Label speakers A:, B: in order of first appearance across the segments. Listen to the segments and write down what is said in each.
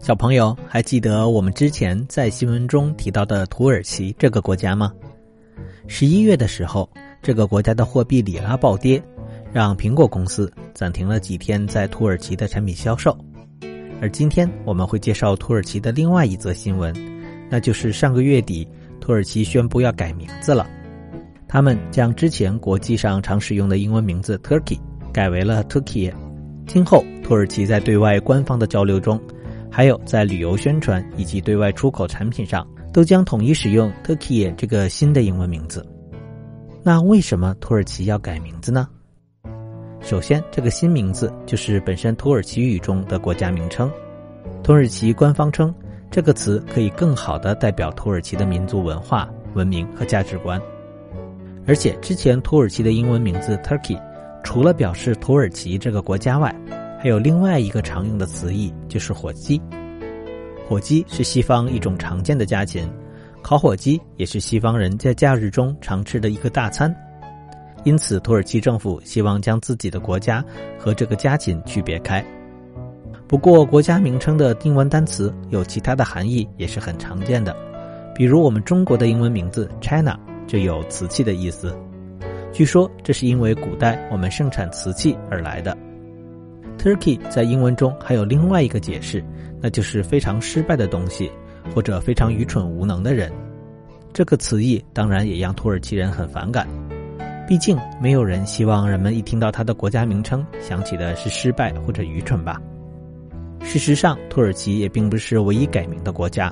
A: 小朋友还记得我们之前在新闻中提到的土耳其这个国家吗？十一月的时候，这个国家的货币里拉暴跌，让苹果公司暂停了几天在土耳其的产品销售。而今天我们会介绍土耳其的另外一则新闻，那就是上个月底，土耳其宣布要改名字了。他们将之前国际上常使用的英文名字 Turkey 改为了 Turkey。今后，土耳其在对外官方的交流中。还有在旅游宣传以及对外出口产品上，都将统一使用 Turkey 这个新的英文名字。那为什么土耳其要改名字呢？首先，这个新名字就是本身土耳其语中的国家名称。土耳其官方称，这个词可以更好的代表土耳其的民族文化、文明和价值观。而且，之前土耳其的英文名字 Turkey，除了表示土耳其这个国家外，还有另外一个常用的词义，就是火鸡。火鸡是西方一种常见的家禽，烤火鸡也是西方人在假日中常吃的一个大餐。因此，土耳其政府希望将自己的国家和这个家禽区别开。不过，国家名称的英文单词有其他的含义，也是很常见的。比如，我们中国的英文名字 China 就有瓷器的意思。据说，这是因为古代我们盛产瓷器而来的。Turkey 在英文中还有另外一个解释，那就是非常失败的东西，或者非常愚蠢无能的人。这个词义当然也让土耳其人很反感，毕竟没有人希望人们一听到他的国家名称想起的是失败或者愚蠢吧。事实上，土耳其也并不是唯一改名的国家。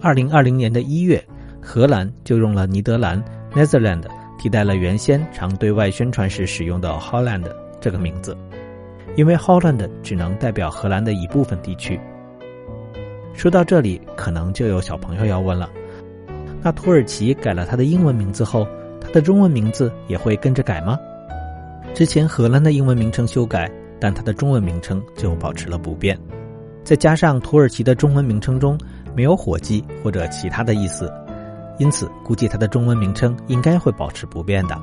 A: 二零二零年的一月，荷兰就用了尼德兰 （Netherland） 替代了原先常对外宣传时使用的 Holland 这个名字。因为 Holland 只能代表荷兰的一部分地区。说到这里，可能就有小朋友要问了：那土耳其改了它的英文名字后，它的中文名字也会跟着改吗？之前荷兰的英文名称修改，但它的中文名称就保持了不变。再加上土耳其的中文名称中没有火鸡或者其他的意思，因此估计它的中文名称应该会保持不变的。